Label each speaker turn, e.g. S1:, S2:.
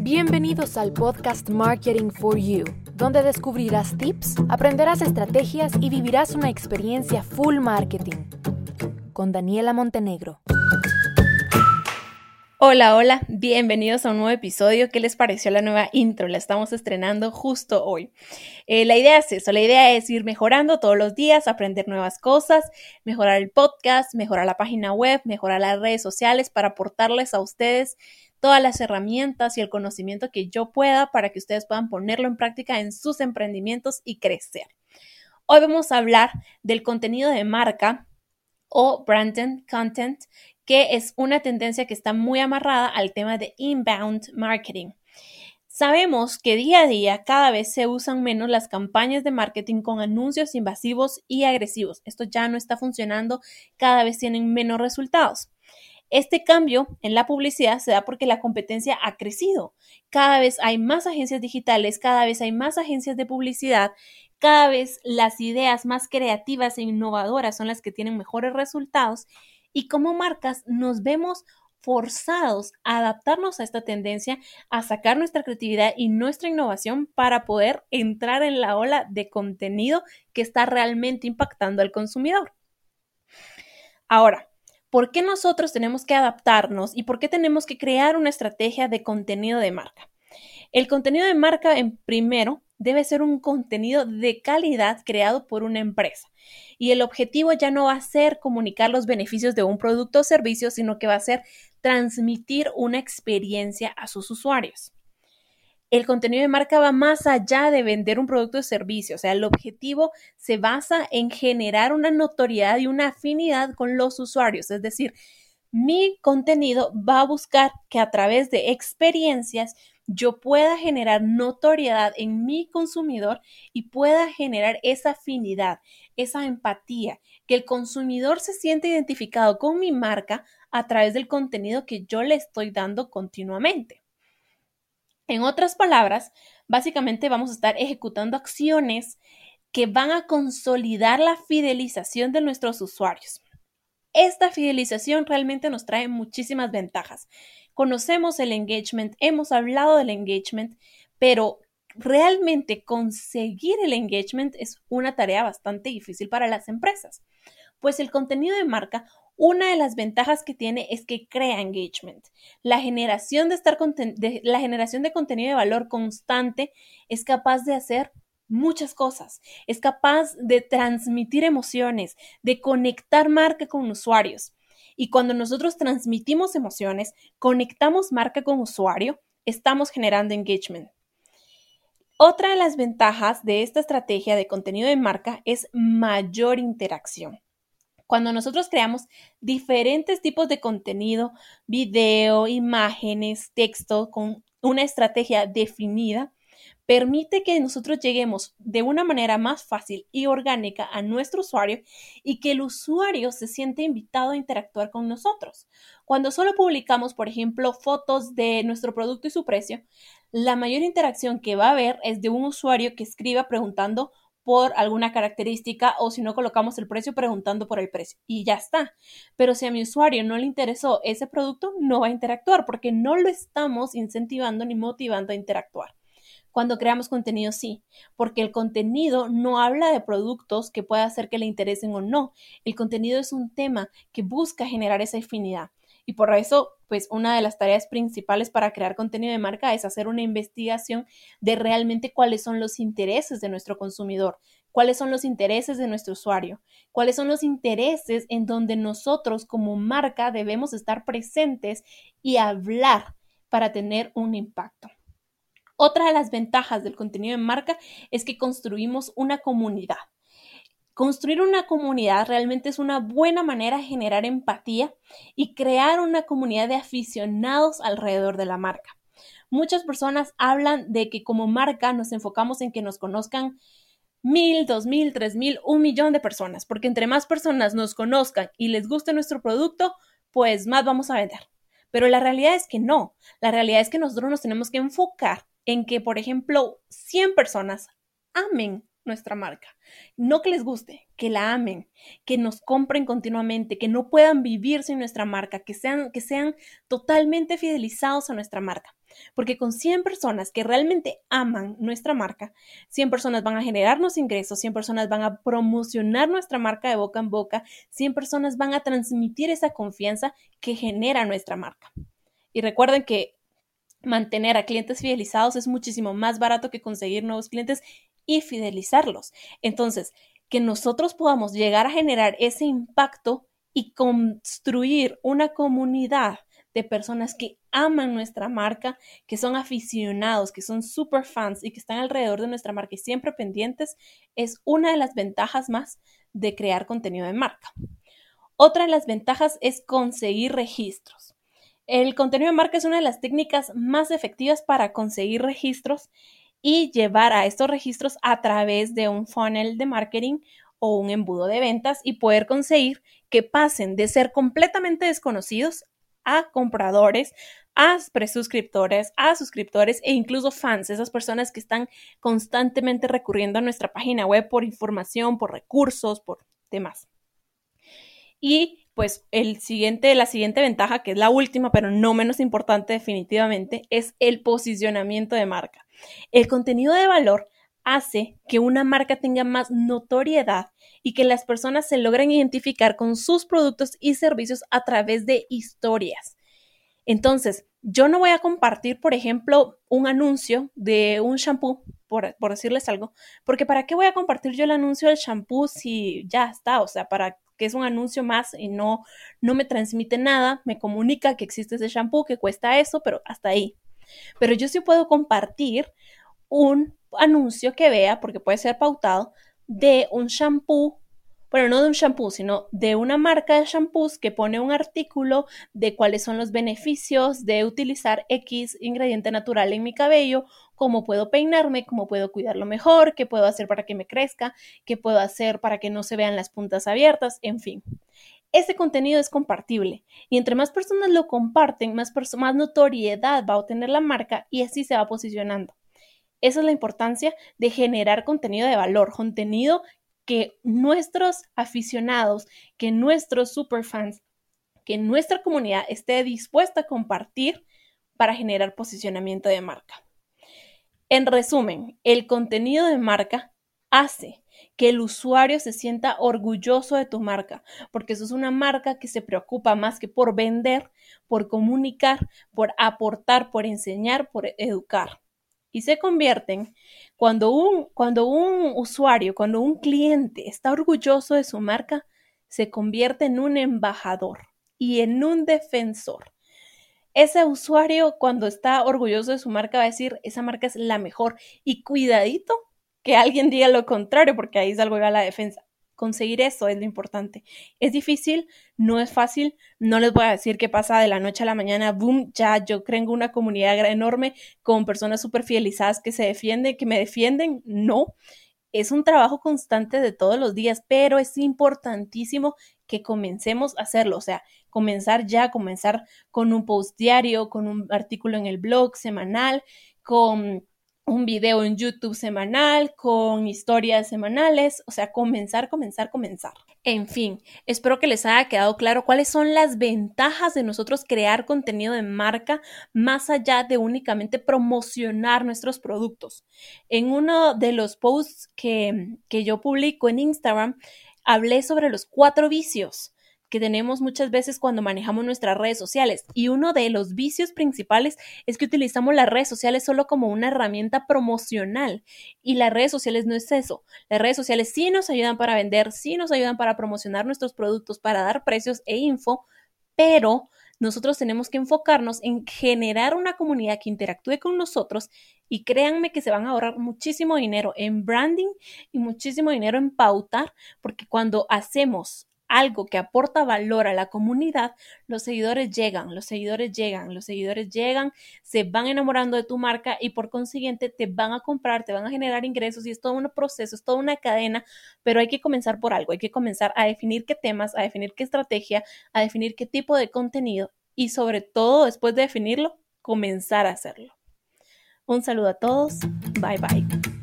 S1: Bienvenidos al podcast Marketing for You, donde descubrirás tips, aprenderás estrategias y vivirás una experiencia full marketing. Con Daniela Montenegro.
S2: Hola, hola, bienvenidos a un nuevo episodio. ¿Qué les pareció la nueva intro? La estamos estrenando justo hoy. Eh, la idea es eso, la idea es ir mejorando todos los días, aprender nuevas cosas, mejorar el podcast, mejorar la página web, mejorar las redes sociales para aportarles a ustedes todas las herramientas y el conocimiento que yo pueda para que ustedes puedan ponerlo en práctica en sus emprendimientos y crecer. Hoy vamos a hablar del contenido de marca o branded content que es una tendencia que está muy amarrada al tema de inbound marketing. Sabemos que día a día cada vez se usan menos las campañas de marketing con anuncios invasivos y agresivos. Esto ya no está funcionando, cada vez tienen menos resultados. Este cambio en la publicidad se da porque la competencia ha crecido. Cada vez hay más agencias digitales, cada vez hay más agencias de publicidad, cada vez las ideas más creativas e innovadoras son las que tienen mejores resultados y como marcas nos vemos forzados a adaptarnos a esta tendencia, a sacar nuestra creatividad y nuestra innovación para poder entrar en la ola de contenido que está realmente impactando al consumidor. Ahora, ¿por qué nosotros tenemos que adaptarnos y por qué tenemos que crear una estrategia de contenido de marca? El contenido de marca, en primero, debe ser un contenido de calidad creado por una empresa. Y el objetivo ya no va a ser comunicar los beneficios de un producto o servicio, sino que va a ser transmitir una experiencia a sus usuarios. El contenido de marca va más allá de vender un producto o servicio, o sea, el objetivo se basa en generar una notoriedad y una afinidad con los usuarios, es decir, mi contenido va a buscar que a través de experiencias yo pueda generar notoriedad en mi consumidor y pueda generar esa afinidad, esa empatía, que el consumidor se siente identificado con mi marca a través del contenido que yo le estoy dando continuamente. En otras palabras, básicamente vamos a estar ejecutando acciones que van a consolidar la fidelización de nuestros usuarios. Esta fidelización realmente nos trae muchísimas ventajas conocemos el engagement, hemos hablado del engagement, pero realmente conseguir el engagement es una tarea bastante difícil para las empresas, pues el contenido de marca, una de las ventajas que tiene es que crea engagement. La generación de, estar la generación de contenido de valor constante es capaz de hacer muchas cosas. Es capaz de transmitir emociones, de conectar marca con usuarios. Y cuando nosotros transmitimos emociones, conectamos marca con usuario, estamos generando engagement. Otra de las ventajas de esta estrategia de contenido de marca es mayor interacción. Cuando nosotros creamos diferentes tipos de contenido, video, imágenes, texto, con una estrategia definida, permite que nosotros lleguemos de una manera más fácil y orgánica a nuestro usuario y que el usuario se siente invitado a interactuar con nosotros. Cuando solo publicamos, por ejemplo, fotos de nuestro producto y su precio, la mayor interacción que va a haber es de un usuario que escriba preguntando por alguna característica o si no colocamos el precio preguntando por el precio y ya está. Pero si a mi usuario no le interesó ese producto, no va a interactuar porque no lo estamos incentivando ni motivando a interactuar. Cuando creamos contenido, sí, porque el contenido no habla de productos que pueda hacer que le interesen o no. El contenido es un tema que busca generar esa afinidad. Y por eso, pues una de las tareas principales para crear contenido de marca es hacer una investigación de realmente cuáles son los intereses de nuestro consumidor, cuáles son los intereses de nuestro usuario, cuáles son los intereses en donde nosotros como marca debemos estar presentes y hablar para tener un impacto. Otra de las ventajas del contenido de marca es que construimos una comunidad. Construir una comunidad realmente es una buena manera de generar empatía y crear una comunidad de aficionados alrededor de la marca. Muchas personas hablan de que como marca nos enfocamos en que nos conozcan mil, dos mil, tres mil, un millón de personas, porque entre más personas nos conozcan y les guste nuestro producto, pues más vamos a vender. Pero la realidad es que no, la realidad es que nosotros nos tenemos que enfocar en que, por ejemplo, 100 personas amen nuestra marca. No que les guste, que la amen, que nos compren continuamente, que no puedan vivir sin nuestra marca, que sean, que sean totalmente fidelizados a nuestra marca. Porque con 100 personas que realmente aman nuestra marca, 100 personas van a generarnos ingresos, 100 personas van a promocionar nuestra marca de boca en boca, 100 personas van a transmitir esa confianza que genera nuestra marca. Y recuerden que mantener a clientes fidelizados es muchísimo más barato que conseguir nuevos clientes y fidelizarlos. Entonces, que nosotros podamos llegar a generar ese impacto y construir una comunidad de personas que aman nuestra marca, que son aficionados, que son super fans y que están alrededor de nuestra marca y siempre pendientes, es una de las ventajas más de crear contenido de marca. Otra de las ventajas es conseguir registros. El contenido de marca es una de las técnicas más efectivas para conseguir registros y llevar a estos registros a través de un funnel de marketing o un embudo de ventas y poder conseguir que pasen de ser completamente desconocidos a compradores, a presuscriptores, a suscriptores e incluso fans, esas personas que están constantemente recurriendo a nuestra página web por información, por recursos, por temas. Y pues el siguiente, la siguiente ventaja, que es la última, pero no menos importante definitivamente, es el posicionamiento de marca. El contenido de valor hace que una marca tenga más notoriedad y que las personas se logren identificar con sus productos y servicios a través de historias. Entonces, yo no voy a compartir, por ejemplo, un anuncio de un shampoo, por, decirles algo, porque ¿para qué voy a compartir yo el anuncio del shampoo si ya está? O sea, para que es un anuncio más y no, no me transmite nada, me comunica que existe ese shampoo que cuesta eso, pero hasta ahí. Pero yo sí puedo compartir un anuncio que vea, porque puede ser pautado, de un shampoo bueno, no de un shampoo, sino de una marca de shampoos que pone un artículo de cuáles son los beneficios de utilizar X ingrediente natural en mi cabello, cómo puedo peinarme, cómo puedo cuidarlo mejor, qué puedo hacer para que me crezca, qué puedo hacer para que no se vean las puntas abiertas, en fin. Ese contenido es compartible y entre más personas lo comparten, más, más notoriedad va a obtener la marca y así se va posicionando. Esa es la importancia de generar contenido de valor, contenido que nuestros aficionados, que nuestros superfans, que nuestra comunidad esté dispuesta a compartir para generar posicionamiento de marca. En resumen, el contenido de marca hace que el usuario se sienta orgulloso de tu marca, porque eso es una marca que se preocupa más que por vender, por comunicar, por aportar, por enseñar, por educar y se convierten cuando un, cuando un usuario, cuando un cliente está orgulloso de su marca, se convierte en un embajador y en un defensor. Ese usuario cuando está orgulloso de su marca va a decir, esa marca es la mejor y cuidadito que alguien diga lo contrario porque ahí salgo a la defensa conseguir eso es lo importante. Es difícil, no es fácil, no les voy a decir qué pasa de la noche a la mañana, boom, ya yo creo una comunidad enorme con personas súper fidelizadas que se defienden, que me defienden, no. Es un trabajo constante de todos los días, pero es importantísimo que comencemos a hacerlo, o sea, comenzar ya, comenzar con un post diario, con un artículo en el blog semanal, con un video en YouTube semanal con historias semanales, o sea, comenzar, comenzar, comenzar. En fin, espero que les haya quedado claro cuáles son las ventajas de nosotros crear contenido de marca más allá de únicamente promocionar nuestros productos. En uno de los posts que, que yo publico en Instagram, hablé sobre los cuatro vicios que tenemos muchas veces cuando manejamos nuestras redes sociales. Y uno de los vicios principales es que utilizamos las redes sociales solo como una herramienta promocional. Y las redes sociales no es eso. Las redes sociales sí nos ayudan para vender, sí nos ayudan para promocionar nuestros productos, para dar precios e info, pero nosotros tenemos que enfocarnos en generar una comunidad que interactúe con nosotros y créanme que se van a ahorrar muchísimo dinero en branding y muchísimo dinero en pautar, porque cuando hacemos algo que aporta valor a la comunidad, los seguidores llegan, los seguidores llegan, los seguidores llegan, se van enamorando de tu marca y por consiguiente te van a comprar, te van a generar ingresos y es todo un proceso, es toda una cadena, pero hay que comenzar por algo, hay que comenzar a definir qué temas, a definir qué estrategia, a definir qué tipo de contenido y sobre todo después de definirlo, comenzar a hacerlo. Un saludo a todos, bye bye.